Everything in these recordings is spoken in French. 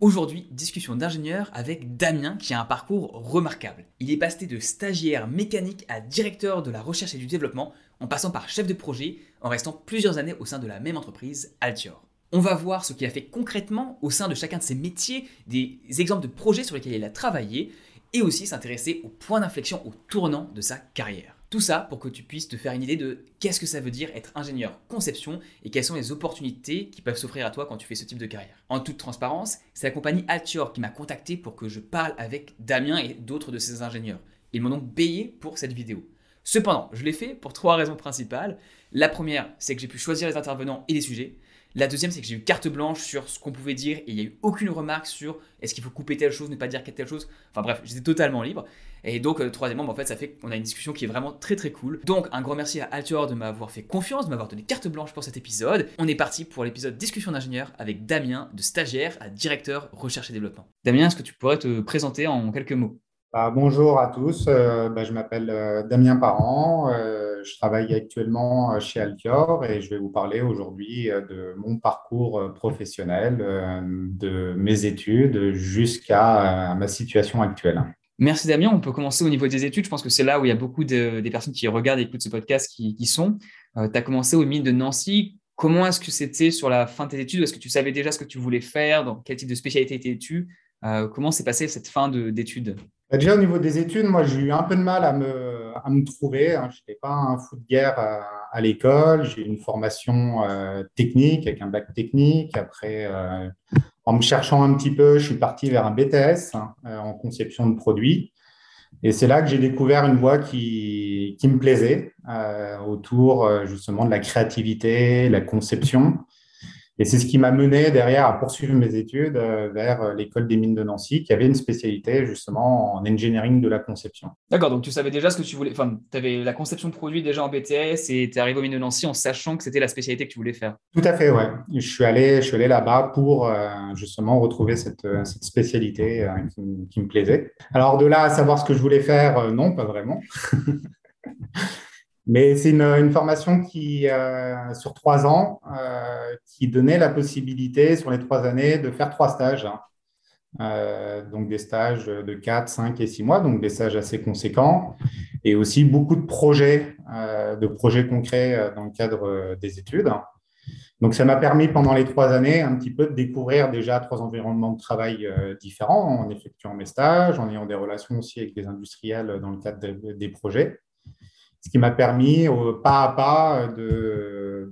Aujourd'hui, discussion d'ingénieur avec Damien qui a un parcours remarquable. Il est passé de stagiaire mécanique à directeur de la recherche et du développement en passant par chef de projet en restant plusieurs années au sein de la même entreprise, Altior. On va voir ce qu'il a fait concrètement au sein de chacun de ses métiers, des exemples de projets sur lesquels il a travaillé et aussi s'intéresser aux points d'inflexion au tournant de sa carrière. Tout ça pour que tu puisses te faire une idée de qu'est-ce que ça veut dire être ingénieur conception et quelles sont les opportunités qui peuvent s'offrir à toi quand tu fais ce type de carrière. En toute transparence, c'est la compagnie Altior qui m'a contacté pour que je parle avec Damien et d'autres de ses ingénieurs. Ils m'ont donc payé pour cette vidéo. Cependant, je l'ai fait pour trois raisons principales. La première, c'est que j'ai pu choisir les intervenants et les sujets. La deuxième, c'est que j'ai eu carte blanche sur ce qu'on pouvait dire et il n'y a eu aucune remarque sur est-ce qu'il faut couper telle chose, ne pas dire telle chose. Enfin bref, j'étais totalement libre. Et donc, euh, troisièmement, en fait, ça fait qu'on a une discussion qui est vraiment très très cool. Donc, un grand merci à Altior de m'avoir fait confiance, de m'avoir donné carte blanche pour cet épisode. On est parti pour l'épisode discussion d'ingénieur avec Damien, de stagiaire à directeur recherche et développement. Damien, est-ce que tu pourrais te présenter en quelques mots? Bah, bonjour à tous, euh, bah, je m'appelle euh, Damien Parent, je travaille actuellement chez Altior et je vais vous parler aujourd'hui de mon parcours professionnel, de mes études jusqu'à ma situation actuelle. Merci Damien, on peut commencer au niveau des études, je pense que c'est là où il y a beaucoup de, des personnes qui regardent et écoutent ce podcast qui, qui sont. tu as commencé au mine de Nancy, comment est-ce que c'était sur la fin de tes études? Est-ce que tu savais déjà ce que tu voulais faire? Dans quel type de spécialité étais-tu? Comment s'est passée cette fin d'études? Bah, déjà, au niveau des études, moi, j'ai eu un peu de mal à me, à me trouver. Hein. Je n'étais pas un fou de guerre à, l'école. J'ai une formation euh, technique avec un bac technique. Après, euh, en me cherchant un petit peu, je suis parti vers un BTS hein, euh, en conception de produits. Et c'est là que j'ai découvert une voie qui me plaisait autour justement de la créativité, la conception. Et c'est ce qui m'a mené derrière à poursuivre mes études euh, vers euh, l'école des mines de Nancy, qui avait une spécialité justement en engineering de la conception. D'accord, donc tu savais déjà ce que tu voulais, enfin, tu avais la conception de produits déjà en BTS et tu es arrivé aux mines de Nancy en sachant que c'était la spécialité que tu voulais faire. Tout à fait, ouais. Je suis allé, je suis allé là-bas pour euh, justement retrouver cette, cette spécialité qui, qui, me plaisait. Alors de là à savoir ce que je voulais faire, non, pas vraiment. Mais c'est une, formation qui, euh, sur trois ans, euh, qui donnait la possibilité, sur les trois années, de faire trois stages. Hein. Euh, donc des stages de 4, 5 et 6 mois, donc des stages assez conséquents, et aussi beaucoup de projets, de projets concrets dans le cadre des études. Donc ça m'a permis pendant les trois années un petit peu de découvrir déjà trois environnements de travail différents en effectuant mes stages, en ayant des relations aussi avec des industriels dans le cadre des projets ce qui m'a permis pas à pas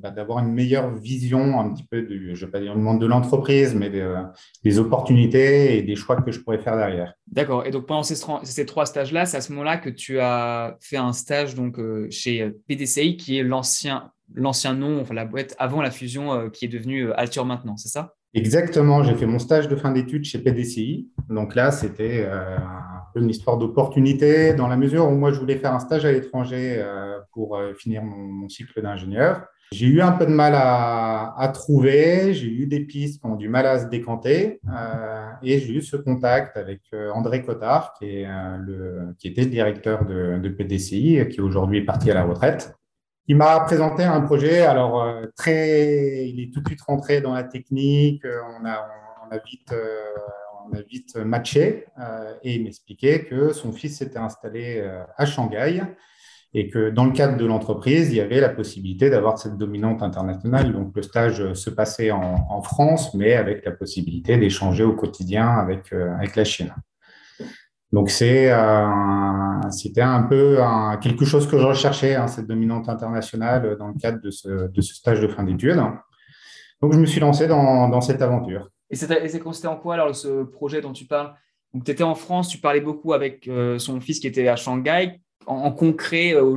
bah, d'avoir une meilleure vision un petit peu du, je vais pas dire du monde de l'entreprise, mais des, opportunités et des choix que je pourrais faire derrière. D'accord. Et donc pendant ces, trois stages-là, c'est à ce moment-là que tu as fait un stage donc euh, chez PDCI, qui est l'ancien l'ancien nom, enfin la boîte avant la fusion euh, qui est devenue euh, Alture maintenant, c'est ça? Exactement. J'ai fait mon stage de fin d'études chez PDCI. Donc là, c'était une histoire d'opportunité dans la mesure où moi, je voulais faire un stage à l'étranger euh, pour euh, finir mon, cycle d'ingénieur. J'ai eu un peu de mal à, trouver, j'ai eu des pistes qui ont du mal à se décanter euh, et j'ai eu ce contact avec André Cotard, qui, était le directeur de, PDCI, qui aujourd'hui est parti à la retraite. Il m'a présenté un projet, alors très, il est tout de suite rentré dans la technique, on a vite on a vite matché euh, et il m'expliquait que son fils s'était installé euh, à Shanghai et que dans le cadre de l'entreprise, il y avait la possibilité d'avoir cette dominante internationale. Donc le stage se passait en, France, mais avec la possibilité d'échanger au quotidien avec, euh, avec la Chine. Donc c'était un peu quelque chose que je recherchais, hein, cette dominante internationale dans le cadre de ce, de ce stage de fin d'études. Donc je me suis lancé dans cette aventure. Et c'est consisté en quoi alors ce projet dont tu parles? Donc tu étais en France, tu parlais beaucoup avec euh, son fils qui était à Shanghai. En, concret, euh, au,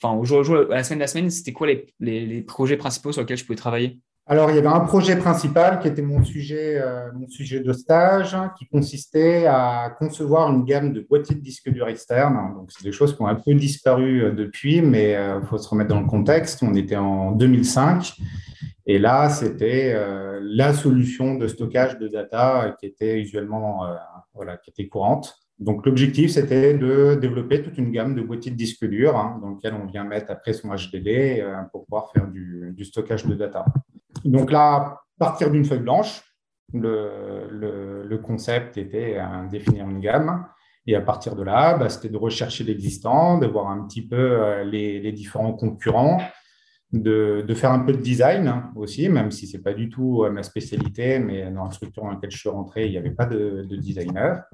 enfin, au jour au jour, à la semaine de la semaine, c'était quoi les, les, projets principaux sur lesquels je pouvais travailler? Alors, il y avait un projet principal qui était mon sujet, euh, mon sujet de stage, qui consistait à concevoir une gamme de boîtiers de disques durs externes. Donc, c'est des choses qui ont un peu disparu depuis, mais il faut se remettre dans le contexte. On était en 2005 et là, c'était euh, la solution de stockage de data qui était usuellement euh, voilà, qui était courante. Donc, l'objectif, c'était de développer toute une gamme de boîtiers de disques durs hein, dans lequel on vient mettre après son HDD euh, pour pouvoir faire du, du, stockage de data. Donc là, partir d'une feuille blanche, Le, concept était de définir une gamme. Et à partir de là, bah, c'était de rechercher l'existant, de voir un petit peu les, différents concurrents, de, faire un peu de design aussi, même si ce n'est pas du tout ma spécialité, mais dans la structure dans laquelle je suis rentré, il n'y avait pas de, de designer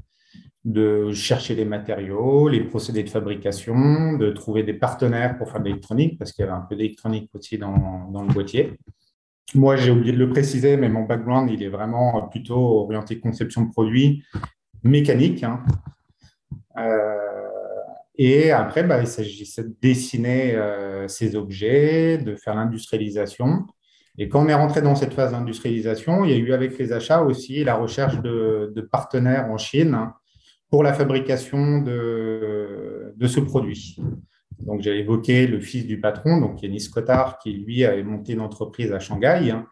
de chercher les matériaux, les procédés de fabrication, de trouver des partenaires pour faire de l'électronique, parce qu'il y avait un peu d'électronique aussi dans, le boîtier. Moi, j'ai oublié de le préciser, mais mon background, il est vraiment plutôt orienté conception de produits mécanique. Hein. Euh, et après, bah, il s'agissait de dessiner euh, ces objets, de faire l'industrialisation. Et quand on est rentré dans cette phase d'industrialisation, il y a eu avec les achats aussi la recherche de, partenaires en Chine pour la fabrication de, de ce produit. Donc, j'ai évoqué le fils du patron, donc Yanis Cotard, qui lui avait monté une entreprise à Shanghai, hein,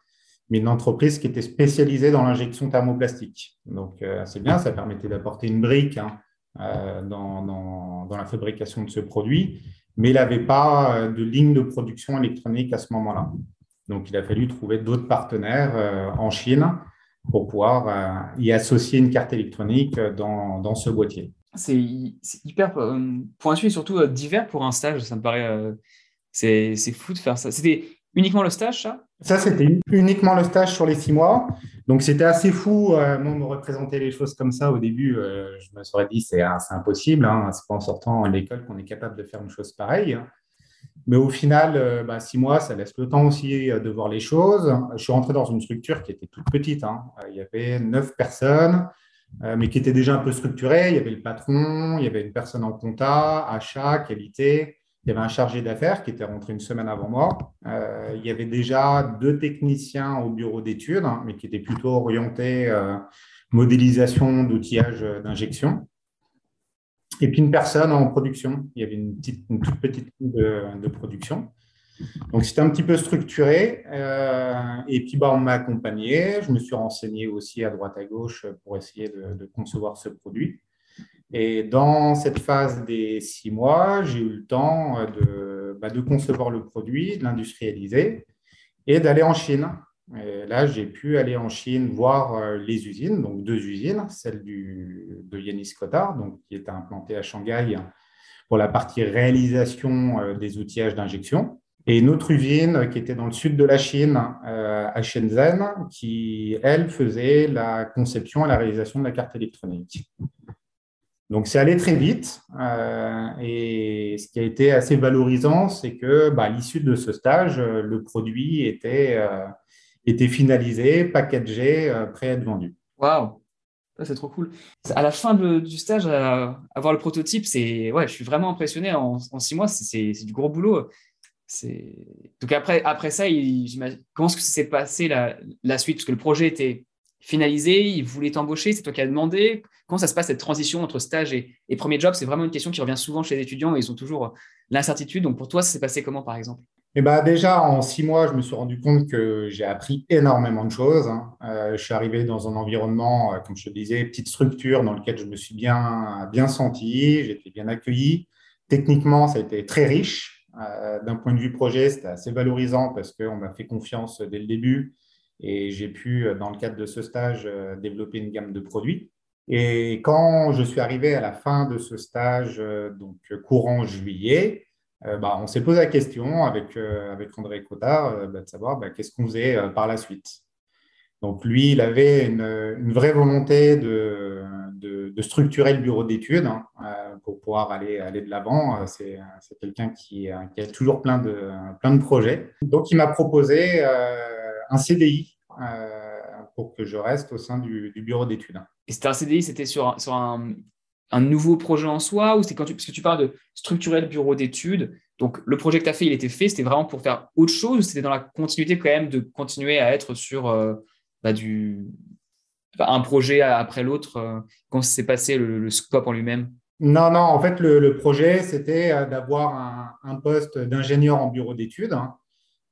mais une entreprise qui était spécialisée dans l'injection thermoplastique. Donc, euh, c'est bien, ça permettait d'apporter une brique hein, euh, dans, la fabrication de ce produit, mais il n'avait pas euh, de ligne de production électronique à ce moment-là. Donc, il a fallu trouver d'autres partenaires en Chine pour pouvoir euh, y associer une carte électronique dans, dans ce boîtier. C'est hyper euh, pointu et surtout euh, divers pour un stage, ça me paraît. c'est fou de faire ça. C'était uniquement le stage, ça? Ça, c'était uniquement le stage sur les six mois. Donc, c'était assez fou, moi, me représenter les choses comme ça. Au début, je me serais dit, c'est impossible. Hein. C'est pas en sortant de l'école qu'on est capable de faire une chose pareille. Mais au final, euh, bah, six mois, ça laisse le temps aussi euh, de voir les choses. Je suis rentré dans une structure qui était toute petite. Hein. Euh, il y avait neuf personnes, mais qui était déjà un peu structurée. Il y avait le patron, il y avait une personne en compta, achat, qualité. Il y avait un chargé d'affaires qui était rentré une semaine avant moi. il y avait déjà deux techniciens au bureau d'études, hein, mais qui étaient plutôt orientés modélisation d'outillage d'injection et puis une personne en production. Il y avait une, petite, une toute petite de, de production. Donc, c'était un petit peu structuré. Euh, et puis, bah, on m'a accompagné. Je me suis renseigné aussi à droite à gauche pour essayer de, concevoir ce produit. Et dans cette phase des six mois, j'ai eu le temps de, bah, de concevoir le produit, de l'industrialiser et d'aller en Chine là, j'ai pu aller en Chine voir euh, les usines, donc deux usines, celle de Yanis Cotard, donc, qui est implantée à Shanghai pour la partie réalisation euh, des outillages d'injection, et une autre usine qui était dans le sud de la Chine, euh, à Shenzhen, qui, elle, faisait la conception et la réalisation de la carte électronique. Donc, c'est allé très vite. et ce qui a été assez valorisant, c'est que, bah, à l'issue de ce stage, le produit était était finalisé, packagé, euh, prêt à être vendu. Waouh, c'est trop cool. À la fin du stage, avoir le prototype, c'est ouais, je suis vraiment impressionné. En, six mois, c'est du gros boulot. Donc après, après ça, comment est-ce que s'est passé la, la, suite? Parce que le projet était finalisé, il voulait t'embaucher, c'est toi qui as demandé. Comment ça se passe cette transition entre stage et, premier job? C'est vraiment une question qui revient souvent chez les étudiants et ils ont toujours l'incertitude. Donc pour toi, ça s'est passé comment par exemple? Eh ben, déjà, en six mois, je me suis rendu compte que j'ai appris énormément de choses. Hein. Euh, je suis arrivé dans un environnement, euh, comme je te disais, petite structure dans lequel je me suis bien, bien senti, été bien accueilli. Techniquement, ça a été très riche. Euh, d'un point de vue projet, c'était assez valorisant parce qu'on m'a fait confiance dès le début et j'ai pu, dans le cadre de ce stage, développer une gamme de produits. Et quand je suis arrivé à la fin de ce stage, donc courant juillet, euh, bah, on s'est posé la question avec, euh, avec André Cotard euh, bah, de savoir bah, qu'est-ce qu'on faisait par la suite. Donc lui, il avait une, vraie volonté de, de, structurer le bureau d'études hein, pour pouvoir aller, aller de l'avant. C'est quelqu'un qui, qui, a toujours plein de, plein de projets. Donc il m'a proposé un CDI pour que je reste au sein du, du bureau d'études. Et c'était un CDI, c'était sur, sur un, un nouveau projet en soi ou c'est quand tu, parce que tu parles de structurer le bureau d'études. Donc, le projet que tu as fait, il était fait, c'était vraiment pour faire autre chose ou c'était dans la continuité quand même de continuer à être sur euh, bah, du, un projet après l'autre euh, Comment s'est passé le, scope en lui-même? Non, non, en fait, le, projet, c'était euh, d'avoir un, un, poste d'ingénieur en bureau d'études. Hein,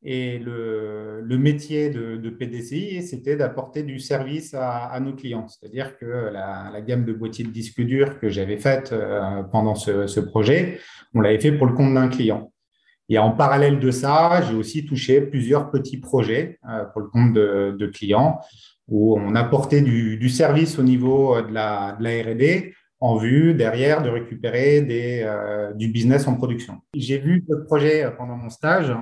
et le, métier de, PDCI, c'était d'apporter du service à, nos clients. C'est-à-dire que la, gamme de boîtiers de disques durs que j'avais faite euh, pendant ce, projet, on l'avait fait pour le compte d'un client. Et en parallèle de ça, j'ai aussi touché plusieurs petits projets pour le compte de, clients où on apportait du, service au niveau de la, de la R&D en vue derrière de récupérer euh, du business en production. J'ai vu ce projet euh, pendant mon stage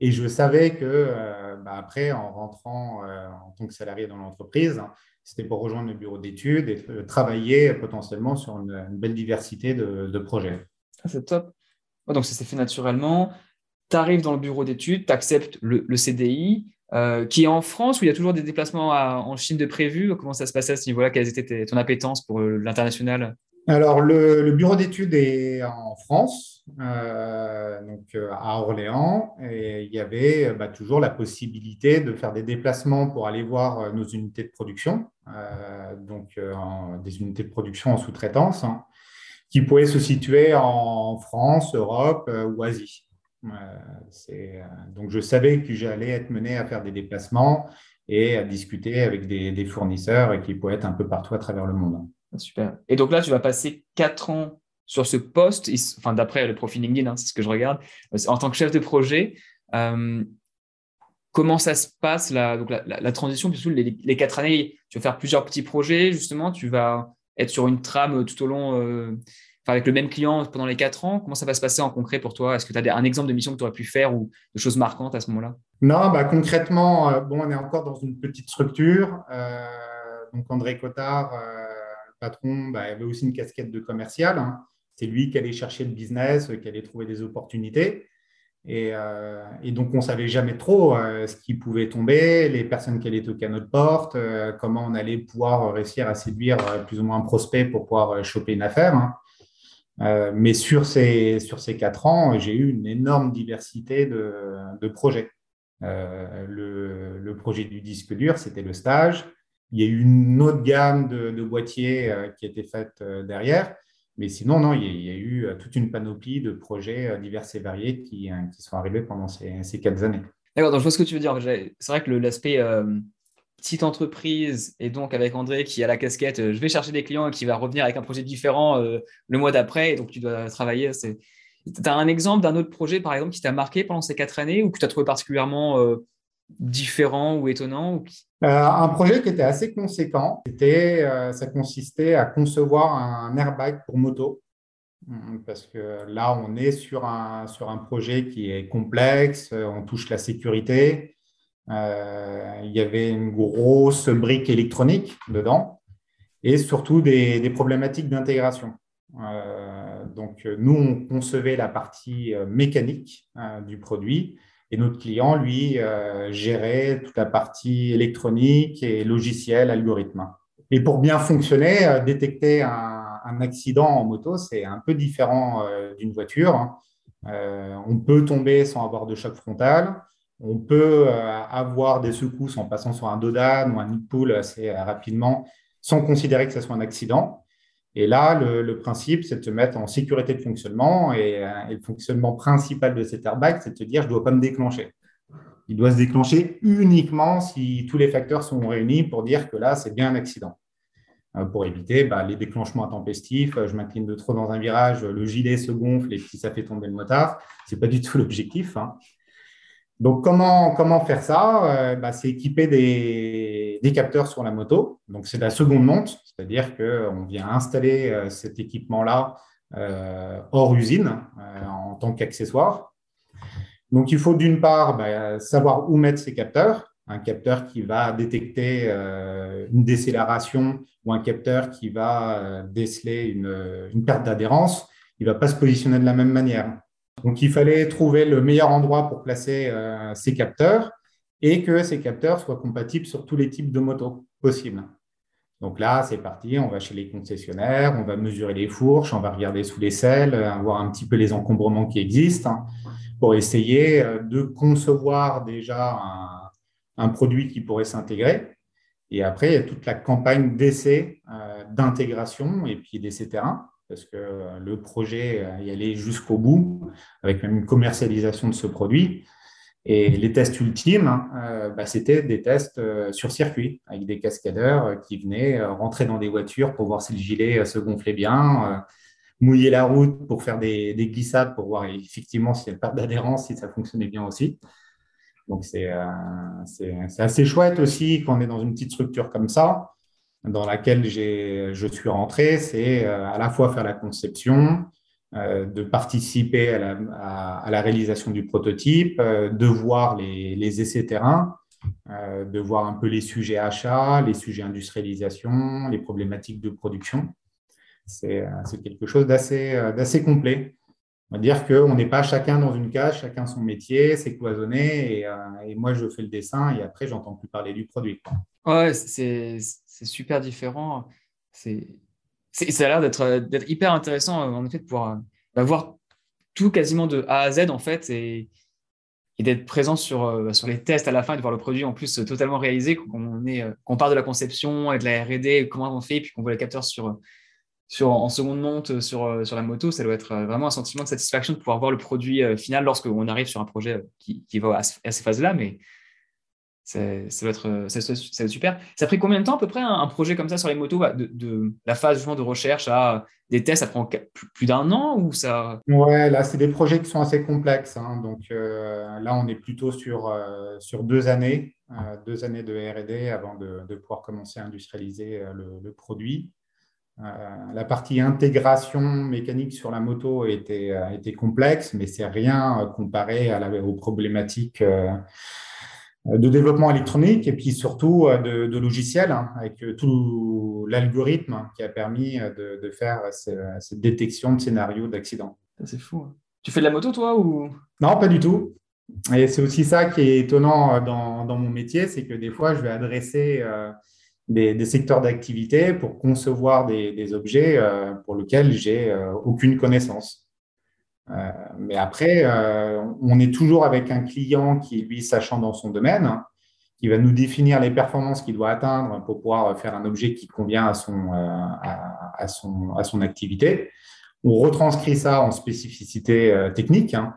et je savais que euh, bah, après, en rentrant en tant que salarié dans l'entreprise, c'était pour rejoindre le bureau d'études et travailler potentiellement sur une, belle diversité de, projets. Ah, c'est top. donc ça s'est fait naturellement. Tu arrives dans le bureau d'études, tu acceptes le, CDI. qui est en France, où il y a toujours des déplacements en Chine de prévu Comment ça se passait à ce niveau-là? Quelle était ton appétence pour l'international? Alors, le, bureau d'études est en France, euh, donc euh, à Orléans, et il y avait bah, toujours la possibilité de faire des déplacements pour aller voir euh, nos unités de production, donc des unités de production en sous-traitance, hein, qui pouvaient se situer en France, Europe ou Asie. donc, je savais que j'allais être mené à faire des déplacements et à discuter avec des, des fournisseurs qui pouvaient être un peu partout à travers le monde. Super. Et donc là, tu vas passer quatre ans sur ce poste, enfin d'après le profil LinkedIn, hein, c'est ce que je regarde, euh, en tant que chef de projet. Euh, comment ça se passe la, transition? Puisque les, les, quatre années, tu vas faire plusieurs petits projets, justement, tu vas être sur une trame tout au long, euh, avec le même client pendant les quatre ans. Comment ça va se passer en concret pour toi? Est-ce que tu as un exemple de mission que tu aurais pu faire ou de choses marquantes à ce moment-là? Non, bah, concrètement, bon, on est encore dans une petite structure. donc André Cotard patron bah, avait aussi une casquette de commercial. Hein. C'est lui qui allait chercher le business, qui allait trouver des opportunités. Et, euh, donc, on ne savait jamais trop euh, ce qui pouvait tomber, les personnes qui allaient toquer à notre porte, euh, comment on allait pouvoir réussir à séduire plus ou moins un prospect pour pouvoir choper une affaire. Hein. mais sur ces, sur ces quatre ans, j'ai eu une énorme diversité de, projets. Le, le, projet du disque dur, c'était le stage. Il y a eu une autre gamme de, boîtiers euh, qui a été faite euh, derrière. Mais sinon, non, il y, a, eu euh, toute une panoplie de projets divers et variés qui, sont arrivés pendant ces, ces quatre années. D'accord, donc je vois ce que tu veux dire. C'est vrai que l'aspect petite entreprise et donc avec André qui a la casquette, je vais chercher des clients et qui va revenir avec un projet différent le mois d'après, donc tu dois travailler. Tu as un exemple d'un autre projet, par exemple, qui t'a marqué pendant ces quatre années ou que tu as trouvé particulièrement différent ou étonnant euh, Un projet qui était assez conséquent, c'était, euh, ça consistait à concevoir un airbag pour moto. Hum, parce que là, on est sur un, sur un projet qui est complexe, on touche la sécurité. Euh, il y avait une grosse brique électronique dedans et surtout des problématiques d'intégration. donc, nous, on concevait la partie mécanique du produit et notre client, lui, euh, gérait toute la partie électronique et logiciel, algorithme. Et pour bien fonctionner, euh, détecter un, accident en moto, c'est un peu différent euh, d'une voiture. on peut tomber sans avoir de choc frontal. On peut avoir des secousses en passant sur un dodan ou un nid assez rapidement sans considérer que ce soit un accident. Et là, le, principe, c'est de se mettre en sécurité de fonctionnement. Euh, et, le fonctionnement principal de cet airbag, c'est de se dire, je ne dois pas me déclencher. Il doit se déclencher uniquement si tous les facteurs sont réunis pour dire que là, c'est bien un accident. Euh, pour éviter bah, les déclenchements intempestifs, je m'incline de trop dans un virage, le gilet se gonfle et puis ça fait tomber le motard. Ce n'est pas du tout l'objectif. Hein. Donc, comment, comment faire ça? Euh, bah, C'est équiper des, des, capteurs sur la moto. Donc, c'est la seconde monte, c'est-à-dire qu'on vient installer euh, cet équipement-là euh, hors usine en tant qu'accessoire. Donc, il faut d'une part bah, savoir où mettre ces capteurs. Un capteur qui va détecter une décélération ou un capteur qui va déceler une, une perte d'adhérence, il ne va pas se positionner de la même manière. Donc, il fallait trouver le meilleur endroit pour placer euh, ces capteurs et que ces capteurs soient compatibles sur tous les types de motos possibles. Donc là, c'est parti, on va chez les concessionnaires, on va mesurer les fourches, on va regarder sous les selles, euh, voir un petit peu les encombrements qui existent hein, pour essayer euh, de concevoir déjà un, produit qui pourrait s'intégrer. Et après, il y a toute la campagne d'essai, d'intégration et puis d'essai terrain parce que euh, le projet euh, y allait jusqu'au bout, avec même une commercialisation de ce produit. Et les tests ultimes, hein, euh, bah, c'était des tests sur circuit, avec des cascadeurs qui venaient rentrer dans des voitures pour voir si le gilet se gonflait bien, mouiller la route pour faire des, glissades pour voir effectivement si elle perd d'adhérence, si ça fonctionnait bien aussi. Donc, c'est assez chouette aussi qu'on est dans une petite structure comme ça, dans laquelle je suis rentré. C'est à la fois faire la conception, euh, de participer à la, réalisation du prototype, euh, de voir les, essais terrain, euh, de voir un peu les sujets achats, les sujets industrialisation, les problématiques de production. C'est quelque chose d'assez complet. On va dire qu'on n'est pas chacun dans une case, chacun son métier, c'est cloisonné, et, moi je fais le dessin, et après j'entends plus parler du produit. Ouais, c'est super différent. C'est ça a l'air d'être hyper intéressant, en effet, de pouvoir bah, voir tout quasiment de A à Z, en fait, et, d'être présent sur, euh, sur les tests à la fin et de voir le produit en plus totalement réalisé, qu'on euh, qu'on part de la conception et de la R&D, comment on fait, puis qu'on voit les capteurs sur, sur, en seconde monte sur, sur la moto, ça doit être vraiment un sentiment de satisfaction de pouvoir voir le produit euh, final lorsqu'on arrive sur un projet qui, qui va à, ces phases-là. Mais ça doit, être, ça, super. Ça a pris combien de temps à peu près un, projet comme ça sur les motos, bah, de, la phase justement de recherche à des tests, ça prend plus d'un an ou ça? Ouais, là, c'est des projets qui sont assez complexes. Hein. donc euh, là, on est plutôt sur, euh, sur deux années, euh, deux années de RD avant de, de, pouvoir commencer à industrialiser le, produit. La partie intégration mécanique sur la moto était, était complexe, mais c'est rien comparé à la, aux problématiques euh, de développement électronique et puis surtout euh, de, de logiciels hein, avec euh, tout l'algorithme qui a permis de, faire cette détection de scénarios d'accident. C'est fou. Hein. Tu fais de la moto toi ou? Non, pas du tout. Et c'est aussi ça qui est étonnant dans, dans mon métier, c'est que des fois, je vais adresser des, secteurs d'activité pour concevoir des, des objets pour lesquels j'ai aucune connaissance. Euh, mais après, euh, on est toujours avec un client qui, lui, sachant dans son domaine, hein, qui va nous définir les performances qu'il doit atteindre pour pouvoir faire un objet qui convient à son, euh, à, son, à son activité. On retranscrit ça en spécificité technique, hein,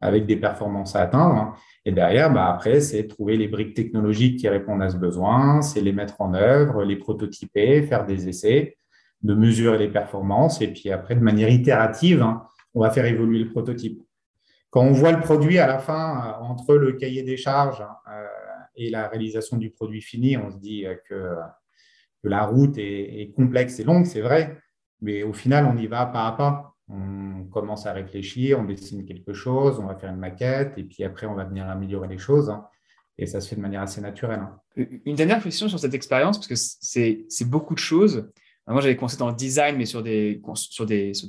avec des performances à atteindre. Hein. Et derrière, bah, après, c'est trouver les briques technologiques qui répondent à ce besoin, c'est les mettre en œuvre, les prototyper, faire des essais, de mesurer les performances, et puis après, de manière itérative, on va faire évoluer le prototype. Quand on voit le produit à la fin, euh, entre le cahier des charges euh, et la réalisation du produit fini, on se dit euh, que, la route est, complexe et longue, c'est vrai, mais au final, on y va pas à pas. On commence à réfléchir, on dessine quelque chose, on va faire une maquette, et puis après, on va venir améliorer les choses. Hein. et ça se fait de manière assez naturelle. Hein. Une dernière question sur cette expérience, parce que c'est beaucoup de choses. Moi, j'avais commencé dans le design, mais sur des, sur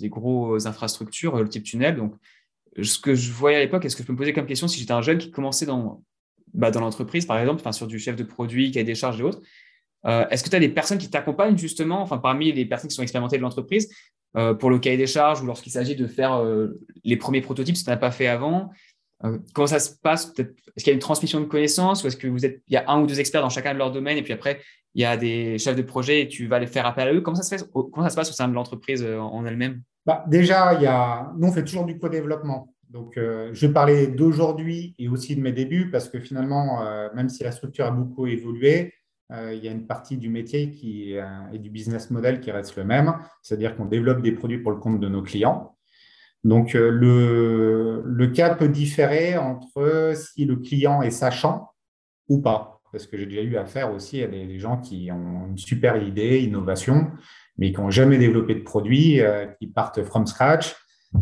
grosses infrastructures, le type tunnel. Donc, ce que je voyais à l'époque, est-ce que je peux me poser comme question si j'étais un jeune qui commençait dans, bah, l'entreprise, par exemple, sur du chef de produit, qui a des charges et autres, euh, est-ce que tu as des personnes qui t'accompagnent justement, enfin, parmi les personnes qui sont expérimentées de l'entreprise, euh, pour le cahier des charges ou lorsqu'il s'agit de faire euh, les premiers prototypes, si tu n'as pas fait avant Comment ça se passe? Est-ce qu'il y a une transmission de connaissances ou est-ce que vous êtes, y a un ou deux experts dans chacun de leurs domaines et puis après, il y a des chefs de projet et tu vas les faire appel à eux? Comment ça se, fait, comment ça se passe au sein de l'entreprise euh, en elle-même? Bah, Déjà, il y a, nous, on fait toujours du co-développement. Donc, euh, je parler d'aujourd'hui et aussi de mes débuts parce que finalement, euh, même si la structure a beaucoup évolué, il y a une partie du métier qui, et du business model qui reste le même, c'est-à-dire qu'on développe des produits pour le compte de nos clients. Donc, le, le cas peut différer entre si le client est sachant ou pas parce que j'ai déjà eu affaire aussi à des, gens qui ont une super idée, innovation, mais qui n'ont jamais développé de produit, euh, qui partent from scratch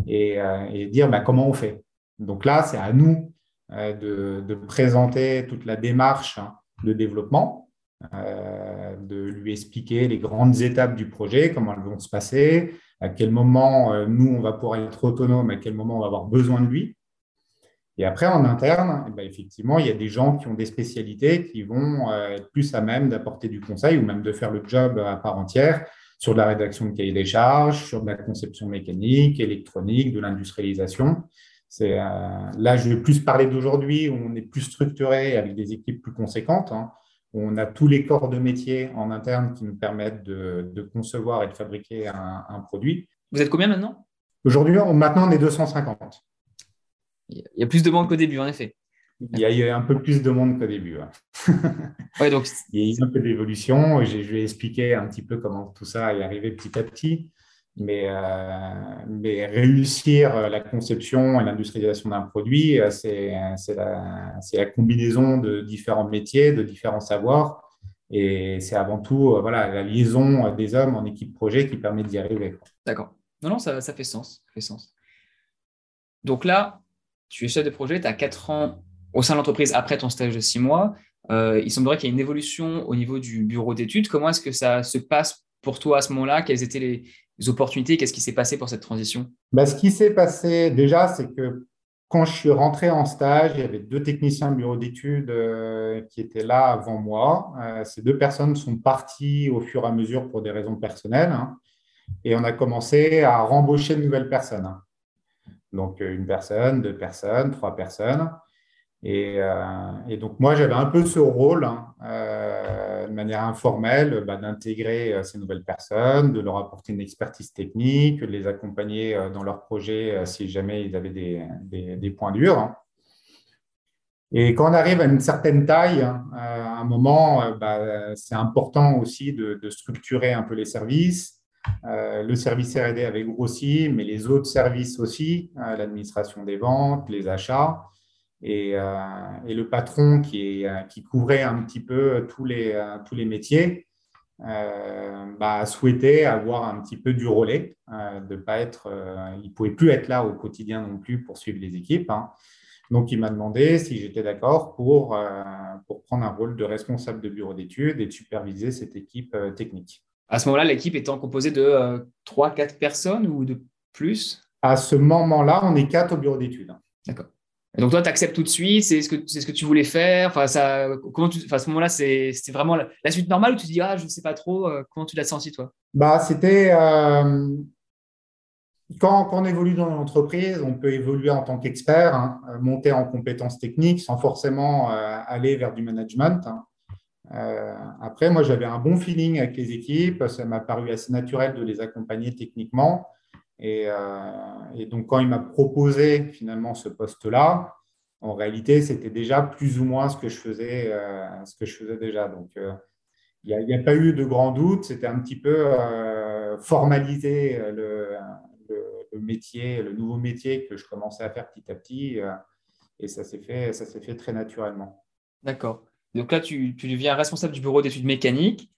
et, euh, dire bah, comment on fait? Donc là, c'est à nous euh, de, présenter toute la démarche hein, de développement, de lui expliquer les grandes étapes du projet, comment elles vont se passer, à quel moment nous, on va pouvoir être autonome, à quel moment on va avoir besoin de lui. Et après, en interne, eh ben, effectivement, il y a des gens qui ont des spécialités qui vont euh, être plus à même d'apporter du conseil ou même de faire le job à part entière sur de la rédaction de cahiers des charges, sur de la conception mécanique, électronique, de l'industrialisation. Euh, là, je vais plus parler d'aujourd'hui où on est plus structuré avec des équipes plus conséquentes. Hein, on a tous les corps de métier en interne qui nous permettent de, concevoir et de fabriquer un, un, produit. Vous êtes combien maintenant? Aujourd'hui, maintenant, on est 250. Il y a plus de monde qu'au début, en effet. Il y a un peu plus de monde qu'au début. Ouais. donc... Il y a eu un peu d'évolution. Je vais expliquer un petit peu comment tout ça est arrivé petit à petit. Mais, mais réussir la conception et l'industrialisation d'un produit, c'est la, combinaison de différents métiers, de différents savoirs. Et c'est avant tout voilà, la liaison des hommes en équipe projet qui permet d'y arriver. D'accord. Non, non, ça, fait sens, fait sens. Donc là, tu es chef de projet, tu as 4 ans au sein de l'entreprise après ton stage de 6 mois. Euh, il semblerait qu'il y ait une évolution au niveau du bureau d'études. Comment est-ce que ça se passe pour toi à ce moment-là Quelles étaient les, opportunités Qu'est-ce qui s'est passé pour cette transition? Bah, Ce qui s'est passé déjà, c'est que quand je suis rentré en stage, il y avait deux techniciens de bureau d'études euh, qui étaient là avant moi. Euh, ces deux personnes sont parties au fur et à mesure pour des raisons personnelles. Hein, et on a commencé à rembaucher de nouvelles personnes. Hein. Donc, une personne, deux personnes, trois personnes. Euh, et, donc, moi, j'avais un peu ce rôle, hein, euh, de manière informelle, bah, d'intégrer euh, ces nouvelles personnes, de leur apporter une expertise technique, de les accompagner dans leurs projets si jamais ils avaient des, points durs. Hein. Et quand on arrive à une certaine taille, hein, à un moment, bah, c'est important aussi de, de, structurer un peu les services. le service RD avait grossi, mais les autres services aussi, l'administration des ventes, les achats. Euh, et, le patron qui, est, euh, qui, couvrait un petit peu tous les, euh, tous les métiers bah, souhaitait avoir un petit peu du relais, de pas être, il ne pouvait plus être là au quotidien non plus pour suivre les équipes. Hein. Donc, il m'a demandé si j'étais d'accord pour, pour prendre un rôle de responsable de bureau d'études et de superviser cette équipe technique. À ce moment-là, l'équipe étant composée de 3-4 personnes ou de plus? À ce moment-là, on est 4 au bureau d'études. D'accord donc toi, tu acceptes tout de suite, c'est ce que ce que tu voulais faire. Enfin, ça, comment tu, à ce moment-là, c'est vraiment la, suite normale ou tu te dis ah je ne sais pas trop. Euh, comment tu l'as senti toi? Bah c'était euh, quand, on évolue dans l'entreprise, on peut évoluer en tant qu'expert, hein, euh, monter en compétences techniques sans forcément aller vers du management. Hein. après, moi, j'avais un bon feeling avec les équipes. Ça m'a paru assez naturel de les accompagner techniquement. Euh, et, donc, quand il m'a proposé finalement ce poste-là, en réalité, c'était déjà plus ou moins ce que je faisais, euh, ce que je faisais déjà. Donc, euh, il n'y a, pas eu de grand doute. C'était un petit peu formaliser le, métier, le nouveau métier que je commençais à faire petit à petit. et ça s'est fait, fait très naturellement. D'accord. Donc là, tu, tu, deviens responsable du bureau d'études mécaniques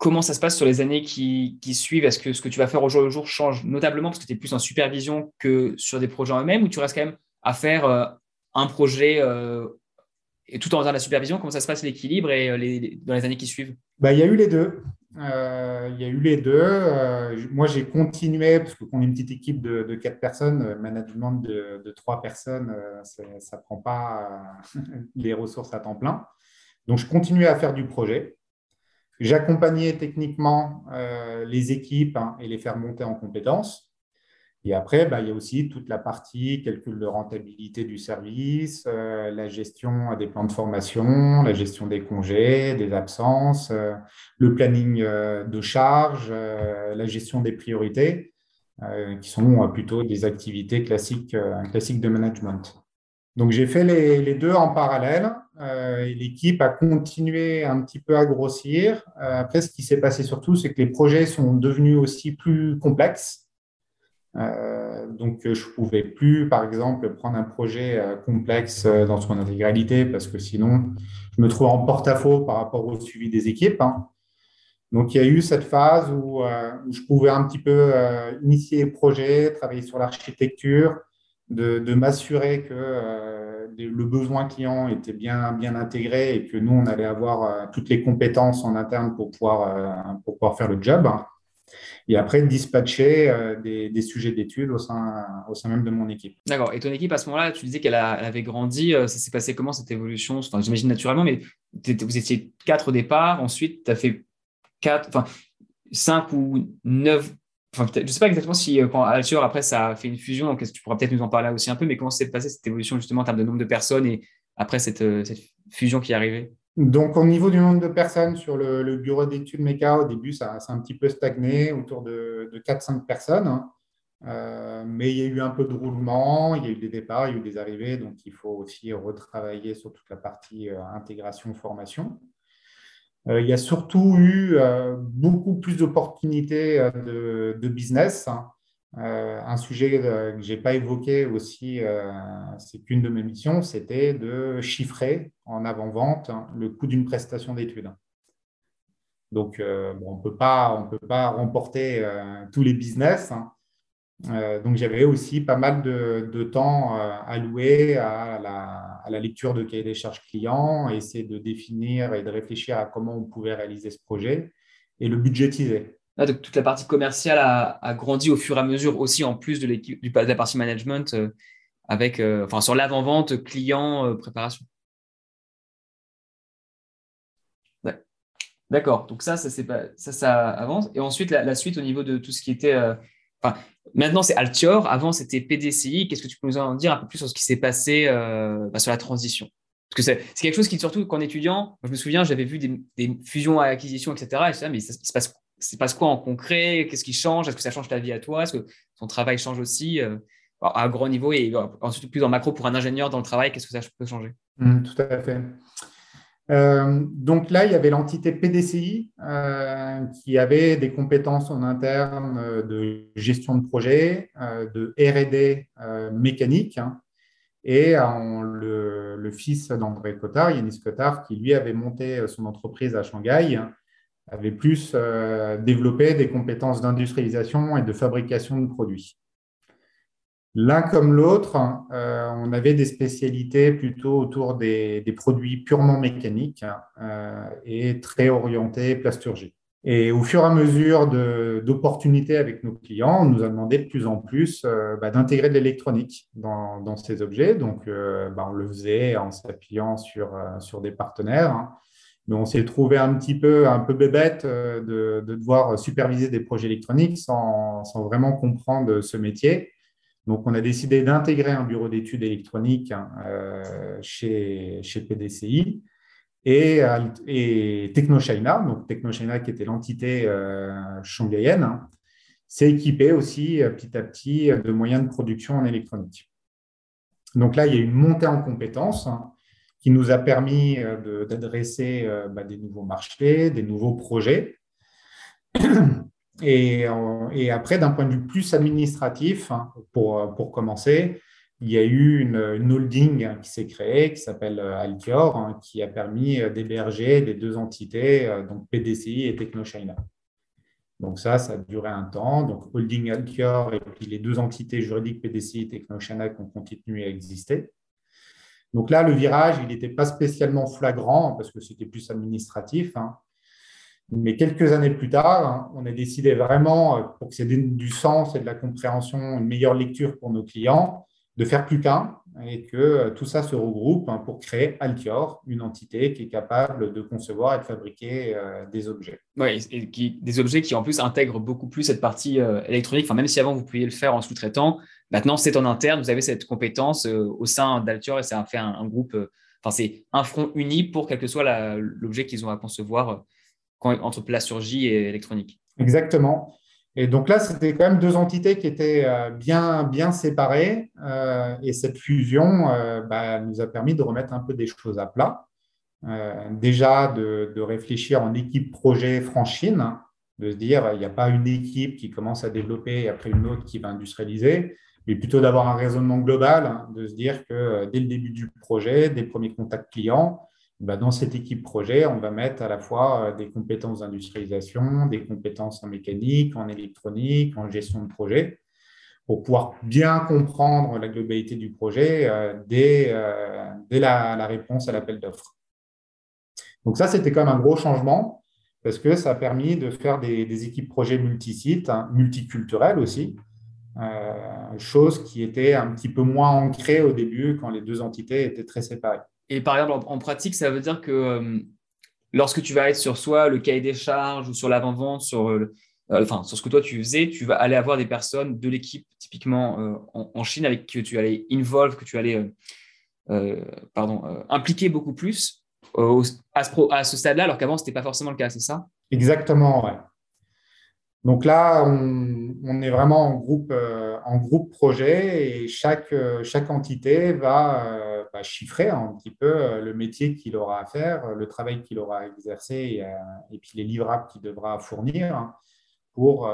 comment ça se passe sur les années qui, suivent? Est-ce que ce que tu vas faire au jour le jour change notablement parce que tu es plus en supervision que sur des projets eux-mêmes ou tu restes quand même à faire euh, un projet euh, et tout en faisant la supervision? Comment ça se passe l'équilibre euh, dans les années qui suivent? Bah, Il y a eu les deux. il y a eu les deux. moi, j'ai continué, parce qu'on est une petite équipe de, quatre personnes, management de, de trois personnes, ça ne prend pas les ressources à temps plein. Donc, je continuais à faire du projet. J'accompagnais techniquement euh, les équipes hein, et les faire monter en compétences. Et après, bah, il y a aussi toute la partie calcul de rentabilité du service, euh, la gestion des plans de formation, la gestion des congés, des absences, euh, le planning de charge, la gestion des priorités, qui sont plutôt des activités classiques, classiques de management. Donc j'ai fait les, deux en parallèle. Euh, l'équipe a continué un petit peu à grossir. Euh, après, ce qui s'est passé surtout, c'est que les projets sont devenus aussi plus complexes. Euh, donc, je ne pouvais plus, par exemple, prendre un projet complexe dans son intégralité parce que sinon, je me trouve en porte-à-faux par rapport au suivi des équipes. Hein. Donc, il y a eu cette phase où, je pouvais un petit peu initier le projet, travailler sur l'architecture, de, m'assurer que le besoin client était bien, bien intégré et que nous, on allait avoir euh, toutes les compétences en interne pour pouvoir, euh, pour pouvoir faire le job. Et après, dispatcher des, sujets d'études au sein, au sein même de mon équipe. D'accord. Et ton équipe, à ce moment-là, tu disais qu'elle avait grandi. Ça s'est passé comment cette évolution? J'imagine naturellement, mais vous étiez quatre au départ. Ensuite, tu as fait quatre, enfin, cinq ou neuf je ne sais pas exactement si euh, quand Alture, après, ça a fait une fusion, donc tu pourras peut-être nous en parler aussi un peu, mais comment s'est passée cette évolution justement en termes de nombre de personnes et après cette, euh, fusion qui est arrivée? Donc, au niveau du nombre de personnes sur le, bureau d'études MECA, au début, ça, a un petit peu stagné, autour de, 4-5 personnes. Hein. Euh, mais il y a eu un peu de roulement, il y a eu des départs, il y a eu des arrivées, donc il faut aussi retravailler sur toute la partie intégration, formation. Il y a surtout eu beaucoup plus d'opportunités de, business. Hein. un sujet que je n'ai pas évoqué aussi, c'est qu'une de mes missions, c'était de chiffrer en avant-vente le coût d'une prestation d'études. Donc, on ne peut pas remporter tous les business. Hein. Euh, donc, j'avais aussi pas mal de, temps euh, alloué à la, à la, lecture de cahier des charges clients, essayer de définir et de réfléchir à comment on pouvait réaliser ce projet et le budgétiser. Ah, donc, toute la partie commerciale a, grandi au fur et à mesure aussi, en plus de, du, la partie management, euh, avec, enfin, sur l'avant-vente, client, préparation. D'accord, donc ça, ça, pas, ça, ça avance. Et ensuite, la, la, suite au niveau de tout ce qui était maintenant, c'est Altior. Avant, c'était PDCI. Qu'est-ce que tu peux nous en dire un peu plus sur ce qui s'est passé euh, bah, sur la transition? Parce que c'est quelque chose qui, surtout qu'en étudiant, je me souviens, j'avais vu des, fusions à acquisitions, etc. Et ça, mais ça, se passe, quoi en concret? Qu'est-ce qui change? Est-ce que ça change ta vie à toi? Est-ce que ton travail change aussi euh, à grand niveau? Et ensuite plus en macro pour un ingénieur dans le travail Qu'est-ce que ça peut changer? Mmh, Tout à fait. Euh, donc là, il y avait l'entité PDCI euh, qui avait des compétences en interne euh, de gestion de projet, de RD mécanique, hein, et le, fils d'André Cotard, Yanis Cotard, qui lui avait monté son entreprise à Shanghai, avait plus développé des compétences d'industrialisation et de fabrication de produits. L'un comme l'autre, euh, on avait des spécialités plutôt autour des, produits purement mécaniques euh, et très orientés plasturgie. Et au fur et à mesure d'opportunités avec nos clients, on nous a demandé de plus en plus euh, bah, d'intégrer de l'électronique dans, ces objets. Donc, bah, on le faisait en s'appuyant sur, sur des partenaires. Hein. Mais on s'est trouvé un petit peu, un peu bébête de, devoir superviser des projets électroniques sans, sans vraiment comprendre ce métier. Donc, on a décidé d'intégrer un bureau d'études électroniques hein, euh, chez, chez PDCI et, et TechnoChina, donc TechnoChina qui était l'entité euh, shanghaïenne, hein, s'est équipé aussi euh, petit à petit de moyens de production en électronique. Donc là, il y a une montée en compétences hein, qui nous a permis d'adresser bah, des nouveaux marchés, des nouveaux projets. Et, et après, d'un point de vue plus administratif, hein, pour, pour commencer, il y a eu une, holding qui s'est créée, qui s'appelle euh, Altior, hein, qui a permis euh, d'héberger les deux entités, euh, donc PDCI et TechnoChina. Donc ça, ça a duré un temps. Donc holding Altior et puis les deux entités juridiques PDCI et TechnoChina qui ont continué à exister. Donc là, le virage, il n'était pas spécialement flagrant parce que c'était plus administratif. Hein. Mais quelques années plus tard, on a décidé vraiment, euh, pour que c'est du sens et de la compréhension, une meilleure lecture pour nos clients, de faire plus qu'un et que euh, tout ça se regroupe hein, pour créer Altior, une entité qui est capable de concevoir et de fabriquer euh, des objets. Oui, et qui, des objets qui en plus intègrent beaucoup plus cette partie électronique. Enfin, même si avant vous pouviez le faire en sous-traitant, maintenant c'est en interne, vous avez cette compétence au sein d'Altior et ça a fait un, un groupe, enfin c'est un front uni pour quel que soit l'objet qu'ils ont à concevoir entre plasturgie et électronique. Exactement. Et donc là, c'était quand même deux entités qui étaient euh, bien, bien séparées. Euh, et cette fusion euh, bah, nous a permis de remettre un peu des choses à plat. déjà, de, réfléchir en équipe projet franchine, de se dire, il n'y a pas une équipe qui commence à développer et après une autre qui va industrialiser, mais plutôt d'avoir un raisonnement global, hein, de se dire que dès le début du projet, dès le premier contact client, bah, dans cette équipe projet, on va mettre à la fois euh, des compétences d'industrialisation, des compétences en mécanique, en électronique, en gestion de projet, pour pouvoir bien comprendre la globalité du projet euh, dès, euh, la, réponse à l'appel d'offres. Donc ça, c'était quand même un gros changement parce que ça a permis de faire des, équipes projets multisites, hein, multiculturelles aussi, chose qui était un petit peu moins ancrée au début quand les deux entités étaient très séparées. Et par exemple, en, pratique, ça veut dire que euh, lorsque tu vas être sur soit le cahier des charges ou sur l'avant-vente, sur, euh, euh, enfin, sur ce que toi tu faisais, tu vas aller avoir des personnes de l'équipe, typiquement en, Chine, avec qui tu allais involve, que tu allais pardon, impliquer beaucoup plus à ce, à ce stade-là, alors qu'avant, ce n'était pas forcément le cas, c'est ça? Exactement, ouais. Donc là, on, est vraiment en groupe, groupe projet et chaque, chaque entité va bah, chiffrer un petit peu le métier qu'il aura à faire, le travail qu'il aura à exercer et, puis les livrables qu'il devra fournir pour,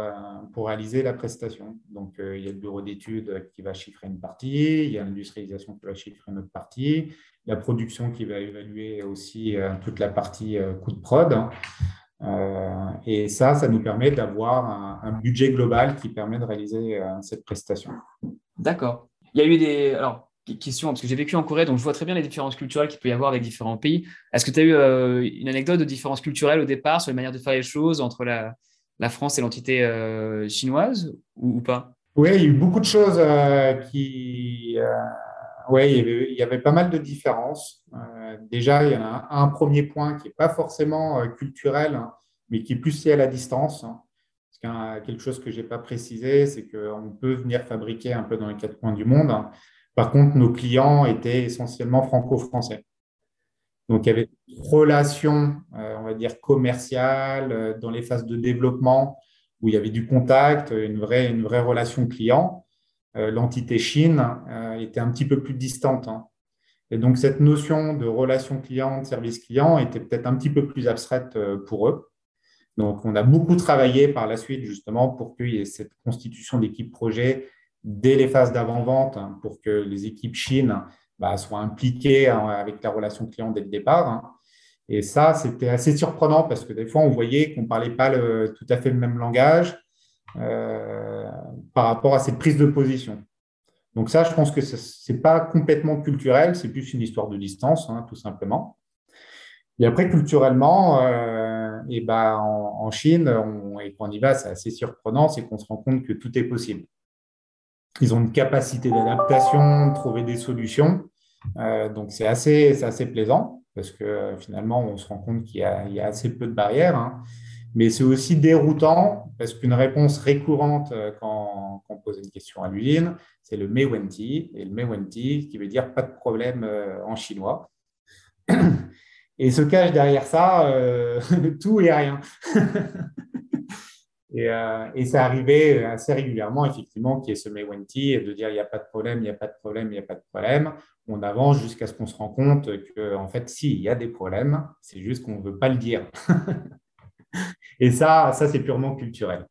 pour réaliser la prestation. Donc, il y a le bureau d'études qui va chiffrer une partie, il y a l'industrialisation qui va chiffrer une autre partie, la production qui va évaluer aussi toute la partie coût de prod. Euh, et ça, ça nous permet d'avoir un, budget global qui permet de réaliser euh, cette prestation. D'accord. Il y a eu des alors, questions, parce que j'ai vécu en Corée, donc je vois très bien les différences culturelles qu'il peut y avoir avec différents pays. Est-ce que tu as eu euh, une anecdote de différence culturelle au départ sur les manières de faire les choses entre la, la France et l'entité chinoise ou, pas? Oui, il y a eu beaucoup de choses qui oui, il y, avait, pas mal de différences. Euh, déjà, il y a un, premier point qui n'est pas forcément euh, culturel, hein, mais qui est plus lié à la distance. Hein. Parce quelque chose que je n'ai pas précisé, c'est qu'on peut venir fabriquer un peu dans les quatre coins du monde. Hein. Par contre, nos clients étaient essentiellement franco-français. Donc, il y avait une relation, euh, on va dire, commerciale dans les phases de développement où il y avait du contact, une vraie, relation client. Euh, l'entité Chine euh, était un petit peu plus distante. Hein. Et donc, cette notion de relation client, de service client était peut-être un petit peu plus abstraite euh, pour eux. Donc, on a beaucoup travaillé par la suite justement pour qu'il y ait cette constitution d'équipe projet dès les phases d'avant-vente hein, pour que les équipes Chine bah, soient impliquées hein, avec la relation client dès le départ. Et ça, c'était assez surprenant parce que des fois, on voyait qu'on ne parlait pas tout à fait le même langage euh, par rapport à cette prise de position. Donc ça, je pense que ce n'est pas complètement culturel, c'est plus une histoire de distance, hein, tout simplement. Et après, culturellement, euh, et ben, en, Chine, et quand on y va, c'est assez surprenant, c'est qu'on se rend compte que tout est possible. Ils ont une capacité d'adaptation, de trouver des solutions. Euh, donc c'est assez, assez plaisant parce que finalement, on se rend compte qu'il y, a assez peu de barrières. Hein. Mais c'est aussi déroutant parce qu'une réponse récurrente euh, quand, on pose une question à l'usine, c'est le Mewenti. Et le Mewenti qui veut dire pas de problème euh, en chinois. Et se cache derrière ça euh, tout et rien. et, ça arrivait assez régulièrement, effectivement, qu'il y ait ce Mewenti et de dire il n'y a pas de problème, il n'y a pas de problème, il n'y a pas de problème. On avance jusqu'à ce qu'on se rend compte qu'en en fait, si, il y a des problèmes, c'est juste qu'on ne veut pas le dire. Et ça, ça c'est purement culturel.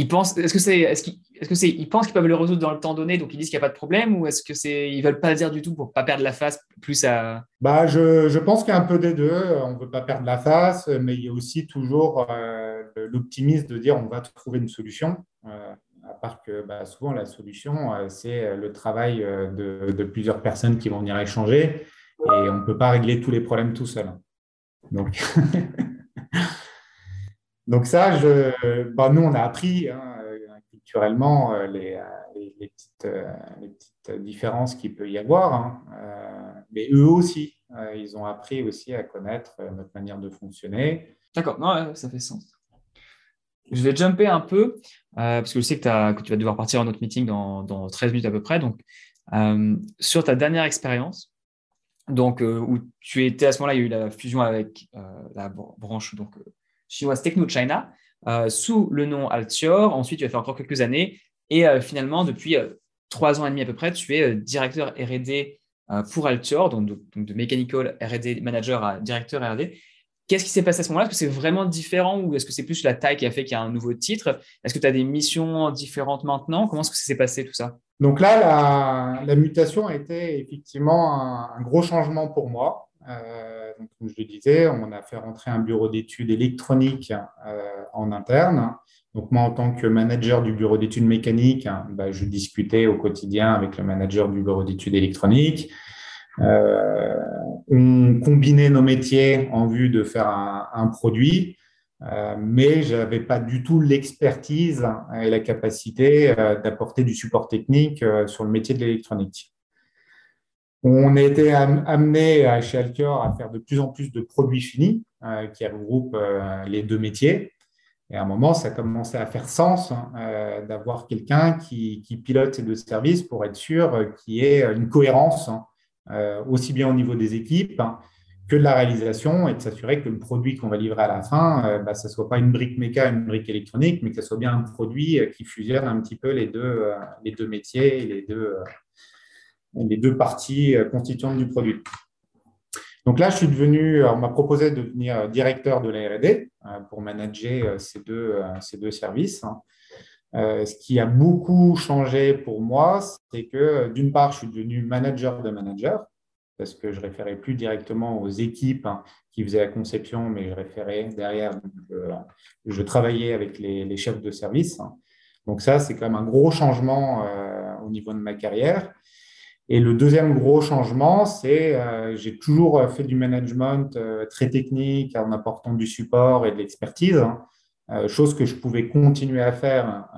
Ils, pensent, est-ce que c'est, est-ce qu'ils, est-ce que c'est, ils pensent qu'ils peuvent le résoudre dans le temps donné, donc ils disent qu'il n'y a pas de problème, ou est-ce que c'est, ils veulent pas le dire du tout pour pas perdre la face plus à. Bah, je, je pense qu'il y a un peu des deux. On veut pas perdre la face, mais il y a aussi toujours euh, l'optimisme de dire on va trouver une solution. Euh, à part que bah, souvent la solution, euh, c'est le travail de, de, plusieurs personnes qui vont venir échanger, et on ne peut pas régler tous les problèmes tout seul. Donc. Donc ça, je, bah, nous, on a appris hein, culturellement euh, les, petites, euh, les, petites, différences qu'il peut y avoir. Hein. Euh, mais eux aussi, ils ont appris aussi à connaître notre manière de fonctionner. D'accord, non, ça fait sens. Je vais jumper un peu, parce que je sais que, que, tu vas devoir partir en autre meeting dans, dans 13 minutes à peu près. Donc, sur ta dernière expérience, donc, où tu étais à ce moment-là, il y a eu la fusion avec la branche donc, chinoise Techno China euh, sous le nom Altior. Ensuite, tu as fait encore quelques années et euh, finalement, depuis euh, trois ans et demi à peu près, tu es directeur R&D pour Altior, donc de, Mechanical R&D Manager à directeur R&D. Qu'est-ce qui s'est passé à ce moment-là? Est-ce que c'est vraiment différent ou est-ce que c'est plus la taille qui a fait qu'il y a un nouveau titre? Est-ce que tu as des missions différentes maintenant? Comment est-ce que ça s'est passé tout ça? Donc là, la, mutation a été effectivement un, gros changement pour moi. Comme je le disais, on a fait rentrer un bureau d'études électroniques euh, en interne. Donc moi, en tant que manager du bureau d'études mécaniques, bah, je discutais au quotidien avec le manager du bureau d'études électroniques. Euh, on combinait nos métiers en vue de faire un, produit, mais je n'avais pas du tout l'expertise et la capacité d'apporter du support technique sur le métier de l'électronique. On a été amené à chez Alcor à faire de plus en plus de produits finis euh, qui regroupent euh, les deux métiers. Et à un moment, ça commençait à faire sens hein, euh, d'avoir quelqu'un qui, pilote ces deux services pour être sûr qu'il y ait une cohérence, hein, aussi bien au niveau des équipes que de la réalisation, et de s'assurer que le produit qu'on va livrer à la fin, bah, ça ne soit pas une brique méca, une brique électronique, mais que ce soit bien un produit qui fusionne un petit peu les deux, les deux métiers, les deux, les deux parties constituantes du produit. Donc là, je suis devenu, on m'a proposé de devenir directeur de la R&D pour manager ces deux, ces deux services. Hein. ce qui a beaucoup changé pour moi, c'est que d'une part, je suis devenu manager de manager parce que je référais plus directement aux équipes hein, qui faisaient la conception, mais je référais derrière, je, travaillais avec les, chefs de service. Hein. Donc ça, c'est quand même un gros changement euh, au niveau de ma carrière. Et le deuxième gros changement, c'est euh, j'ai toujours fait du management euh, très technique en apportant du support et de l'expertise, hein. chose que je pouvais continuer à faire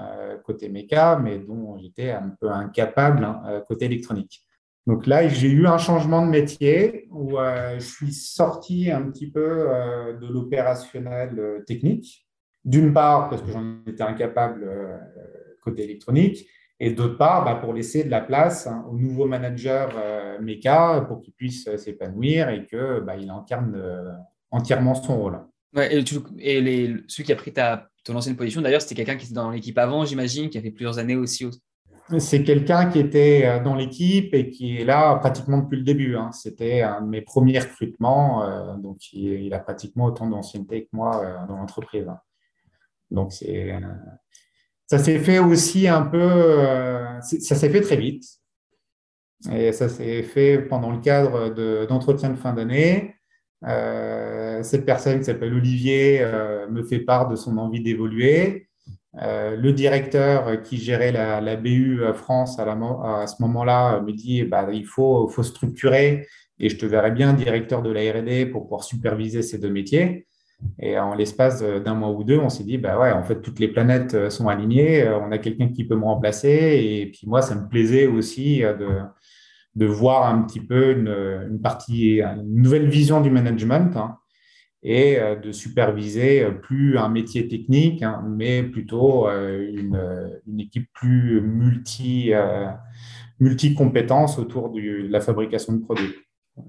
côté méca, mais dont j'étais un peu incapable côté électronique. Donc là, j'ai eu un changement de métier où euh, je suis sorti un petit peu euh, de l'opérationnel euh, technique. D'une part, parce que j'en étais incapable côté électronique, et d'autre part, bah, pour laisser de la place hein, au nouveau manager méca pour qu'il puisse s'épanouir et qu'il bah, incarne entièrement son rôle. et, celui qui a pris ta, ton ancienne position, d'ailleurs, c'était quelqu'un qui était dans l'équipe avant, j'imagine, qui a fait plusieurs années aussi c'est quelqu'un qui était euh, dans l'équipe et qui est là pratiquement depuis le début. Hein. C'était un de mes premiers recrutements, euh, donc il, a pratiquement autant d'ancienneté que moi euh, dans l'entreprise. Hein. Donc ça s'est fait aussi un peu, ça s'est fait très vite. Et ça s'est fait pendant le cadre d'entretien de, fin d'année. cette personne qui s'appelle Olivier me fait part de son envie d'évoluer. Euh, le directeur qui gérait la, BU France à, ce moment-là me dit bah, il faut, faut, structurer et je te verrai bien directeur de la RD pour pouvoir superviser ces deux métiers. Et en l'espace d'un mois ou deux, on s'est dit bah ouais, en fait, toutes les planètes sont alignées, on a quelqu'un qui peut me remplacer. Et puis moi, ça me plaisait aussi de, de voir un petit peu une, partie, une nouvelle vision du management. Hein et euh, de superviser euh, plus un métier technique, hein, mais plutôt euh, une, équipe plus multi, multi compétences autour de la fabrication de produits.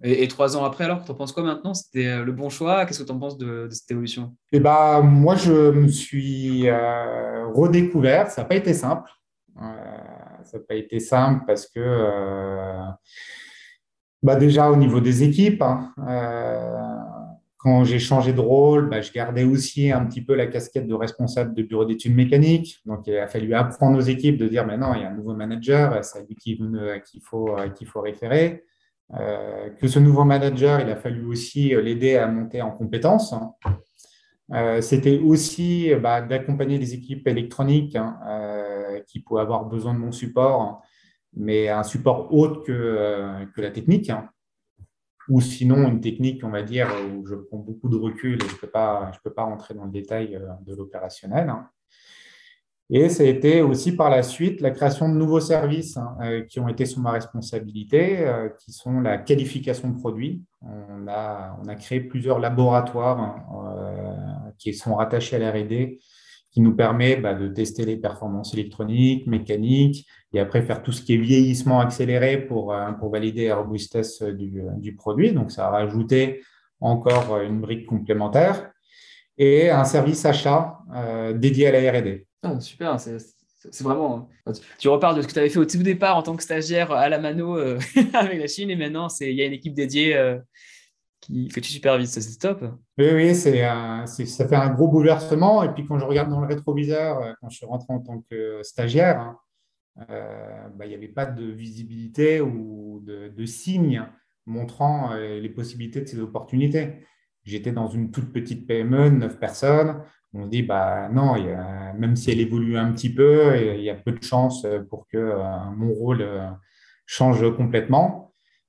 Et, trois ans après, alors, tu en penses quoi maintenant? C'était le bon choix? Qu'est-ce que tu en penses de, cette évolution? Eh ben, Moi, je me suis redécouvert. Ça n'a pas été simple. ça n'a pas été simple parce que, bah déjà, au niveau des équipes, hein, quand j'ai changé de rôle, bah, je gardais aussi un petit peu la casquette de responsable de bureau d'études mécaniques. Donc, il a fallu apprendre aux équipes de dire, maintenant, il y a un nouveau manager, c'est lui qu'il faut, qu'il faut référer. Euh, que ce nouveau manager, il a fallu aussi l'aider à monter en compétences. Euh, c'était aussi bah, d'accompagner les équipes électroniques hein, euh, qui pouvaient avoir besoin de mon support, mais un support autre que, que la technique. Hein ou sinon une technique, on va dire, où je prends beaucoup de recul et je ne peux, pas, peux pas rentrer dans le détail euh, de l'opérationnel. Hein. Et ça a été aussi par la suite la création de nouveaux services hein, euh, qui ont été sous ma responsabilité, euh, qui sont la qualification de produits. On a, créé plusieurs laboratoires hein, qui sont rattachés à l'R&D qui nous permet bah, de tester les performances électroniques, mécaniques, et après faire tout ce qui est vieillissement accéléré pour, euh, valider la robustesse du, du, produit. Donc, ça a rajouté encore une brique complémentaire et un service achat euh, dédié à la R&D. Ah, super, c'est vraiment. Tu reparles de ce que tu avais fait au tout départ en tant que stagiaire à la mano euh, avec la Chine et maintenant il y a une équipe dédiée que tu supervises. C'est top. Oui, oui, c'est, ça fait un gros bouleversement. Et puis quand je regarde dans le rétroviseur, euh, quand je suis rentré en tant que stagiaire, hein, euh, bah, il n'y avait pas de visibilité ou de, signes montrant euh, les possibilités de ces opportunités. J'étais dans une toute petite PME, 9 personnes. On dit, bah, non, même si elle évolue un petit peu, il y a peu de chances pour que mon rôle change complètement.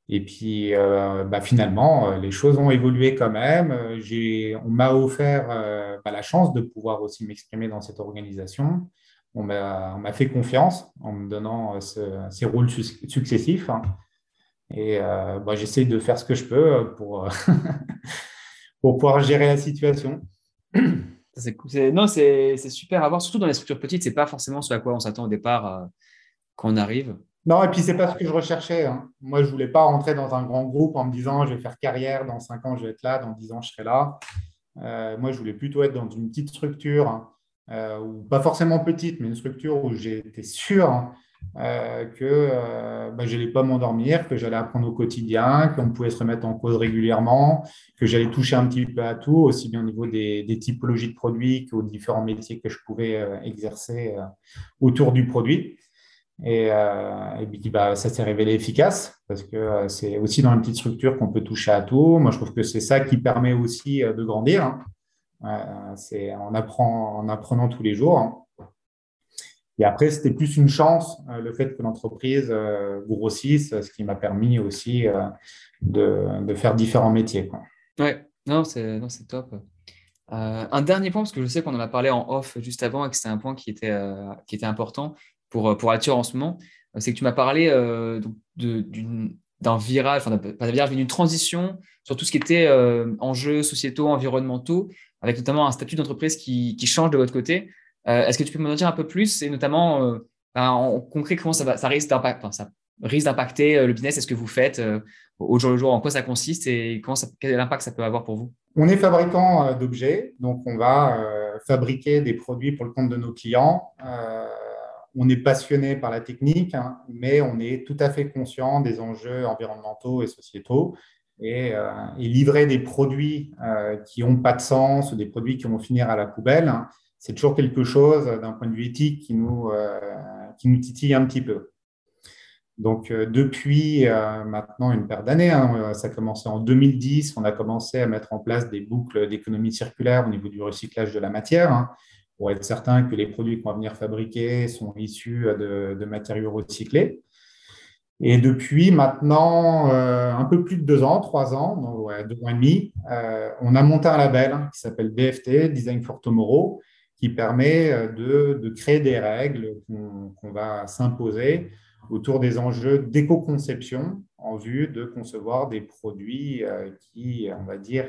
Et puis, euh, bah, finalement, euh, les choses ont évolué quand même. Euh, on m'a offert bah, la chance de pouvoir aussi m'exprimer dans cette organisation. On m'a fait confiance en me donnant ces rôles successifs. Hein. Et bah, j'essaie de faire ce que je peux pour, pour pouvoir gérer la situation. Non, c'est super à voir, surtout dans les structures petites. Ce n'est pas forcément ce à quoi on s'attend au départ quand on arrive. Non, et puis c'est pas ce que je recherchais. Hein. Moi, je voulais pas rentrer dans un grand groupe en me disant je vais faire carrière, dans cinq ans je vais être là, dans dix ans je serai là. Euh, moi, je voulais plutôt être dans une petite structure, hein, euh, pas forcément petite, mais une structure où j'étais sûr que bah, je n'allais pas m'endormir, que j'allais apprendre au quotidien, qu'on pouvait se remettre en cause régulièrement, que j'allais toucher un petit peu à tout, aussi bien au niveau des, typologies de produits qu'aux différents métiers que je pouvais exercer autour du produit. Et, puis, bah, ça s'est révélé efficace parce que c'est aussi dans une petite structure qu'on peut toucher à tout. Moi, je trouve que c'est ça qui permet aussi de grandir. Hein. Euh, c'est en, apprend, en apprenant tous les jours. Hein. Et après, c'était plus une chance, euh, le fait que l'entreprise euh, grossisse, ce qui m'a permis aussi de, faire différents métiers. Quoi. Ouais, non, c'est top. un dernier point, parce que je sais qu'on en a parlé en off juste avant et que c'était un point qui était, qui était important pour, pour Arthur en ce moment, c'est que tu m'as parlé d'un virage, enfin, pas d'un virage, mais d'une transition sur tout ce qui était enjeux sociétaux, environnementaux, avec notamment un statut d'entreprise qui, change de votre côté. Euh, est-ce que tu peux me dire un peu plus et notamment euh, ben, en concret comment ça, ça risque d'impacter euh, le business Est-ce que vous faites au jour le jour En quoi ça consiste et comment quel impact ça peut avoir pour vous? On est fabricant d'objets, donc on va fabriquer des produits pour le compte de nos clients. on est passionné par la technique, hein, mais on est tout à fait conscient des enjeux environnementaux et sociétaux et, livrer des produits qui n'ont pas de sens ou des produits qui vont finir à la poubelle, hein, c'est toujours quelque chose d'un point de vue éthique qui nous, euh, qui nous titille un petit peu. Donc, depuis maintenant une paire d'années, hein, ça a commencé en 2010, on a commencé à mettre en place des boucles d'économie circulaire au niveau du recyclage de la matière, hein, pour être certain que les produits qu'on va venir fabriquer sont issus de matériaux recyclés. Et depuis maintenant euh, un peu plus de deux ans, trois ans, deux ans et demi, euh, on a monté un label qui s'appelle BFT, Design for Tomorrow, qui permet euh, de, créer des règles qu'on va s'imposer autour des enjeux d'éco-conception en vue de concevoir des produits qui, on va dire,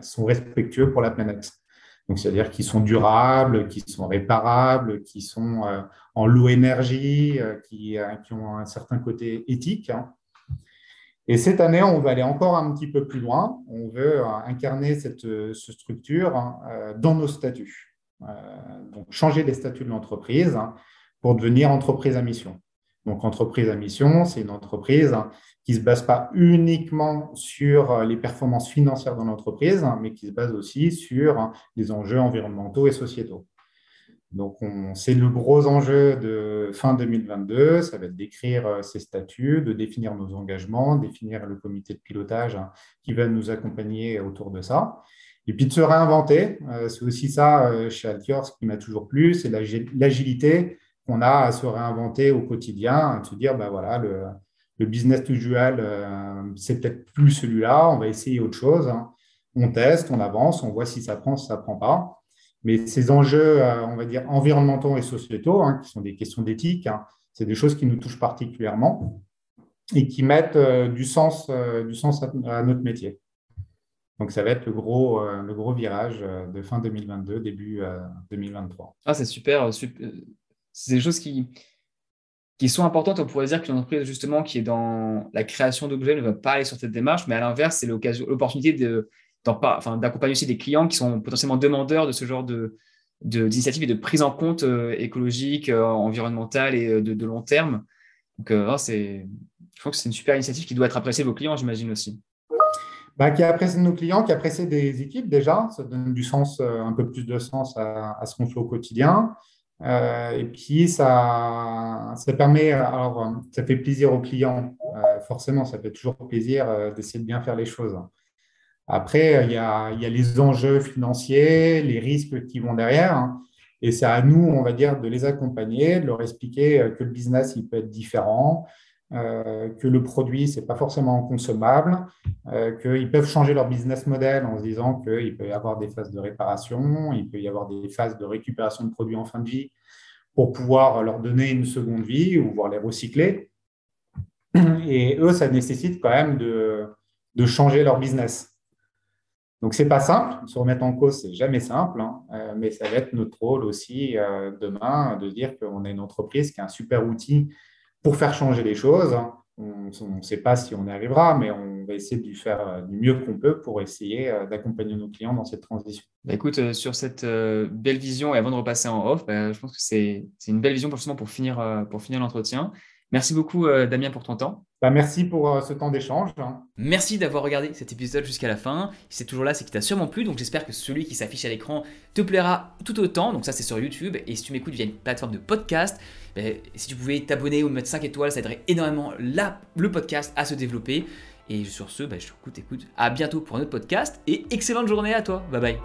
sont respectueux pour la planète. Donc, c'est-à-dire qu'ils sont durables, qui sont réparables, qui sont euh, en low énergie, euh, qui, euh, qui, ont un certain côté éthique. Hein. Et cette année, on va aller encore un petit peu plus loin. On veut incarner cette, structure hein, dans nos statuts. Donc, changer les statuts de l'entreprise hein, pour devenir entreprise à mission. Donc, entreprise à mission, c'est une entreprise qui ne se base pas uniquement sur euh, les performances financières de l'entreprise, hein, mais qui se base aussi sur hein, les enjeux environnementaux et sociétaux. Donc, c'est le gros enjeu de fin 2022, ça va être d'écrire euh, ces statuts, de définir nos engagements, définir le comité de pilotage hein, qui va nous accompagner autour de ça. Et puis de se réinventer, euh, c'est aussi ça chez Altior, ce qui m'a toujours plu, c'est l'agilité qu'on a à se réinventer au quotidien, de se dire, ben voilà, le, le business usual, euh, c'est peut-être plus celui-là, on va essayer autre chose. Hein. On teste, on avance, on voit si ça prend, si ça prend pas. Mais ces enjeux, euh, on va dire, environnementaux et sociétaux, hein, qui sont des questions d'éthique, hein, c'est des choses qui nous touchent particulièrement et qui mettent euh, du sens, du sens à, notre métier. Donc, ça va être le gros, le gros virage de fin 2022, début 2023. Ah, c'est super. C'est des choses qui, qui sont importantes. On pourrait dire qu'une entreprise justement qui est dans la création d'objets ne va pas aller sur cette démarche, mais à l'inverse, c'est l'opportunité d'accompagner aussi des clients qui sont potentiellement demandeurs de ce genre de, d'initiatives et de prise en compte euh, écologique, euh, environnementale et euh, de, long terme. Donc, c'est, je crois que c'est une super initiative qui doit être appréciée de vos clients, j'imagine aussi. Bah, qui apprécie nos clients, qui apprécie des équipes déjà. Ça donne du sens, un peu plus de sens à, ce qu'on fait au quotidien. Euh, et puis, ça, ça permet, alors, ça fait plaisir aux clients. Euh, forcément, ça fait toujours plaisir euh, d'essayer de bien faire les choses. Après, il y a, il y a les enjeux financiers, les risques qui vont derrière. Hein. et c'est à nous, on va dire, de les accompagner, de leur expliquer que le business, il peut être différent, euh, que le produit, ce n'est pas forcément consommable, euh, qu'ils peuvent changer leur business model en se disant qu'il peut y avoir des phases de réparation, il peut y avoir des phases de récupération de produits en fin de vie pour pouvoir leur donner une seconde vie ou voir les recycler. Et eux, ça nécessite quand même de, changer leur business. Donc, ce n'est pas simple. Se remettre en cause, c'est jamais simple, hein. euh, mais ça va être notre rôle aussi demain de dire qu'on est une entreprise qui a un super outil pour faire changer les choses, on ne sait pas si on y arrivera, mais on va essayer de faire euh, du mieux qu'on peut pour essayer euh, d'accompagner nos clients dans cette transition. Bah écoute, euh, sur cette belle vision, et avant de repasser en off, bah, je pense que c'est une belle vision pour, finir, pour finir l'entretien. Merci beaucoup, Damien, pour ton temps. Bah, merci pour ce temps d'échange. Merci d'avoir regardé cet épisode jusqu'à la fin. Si c'est toujours là, c'est qu'il t'a sûrement plu. Donc j'espère que celui qui s'affiche à l'écran te plaira tout autant. Donc ça, c'est sur YouTube. Et si tu m'écoutes via une plateforme de podcast, ben, si tu pouvais t'abonner ou mettre 5 étoiles, ça aiderait énormément le podcast à se développer. Et sur ce, ben, je t'écoute, écoute, à bientôt pour un autre podcast et excellente journée à toi. Bye bye.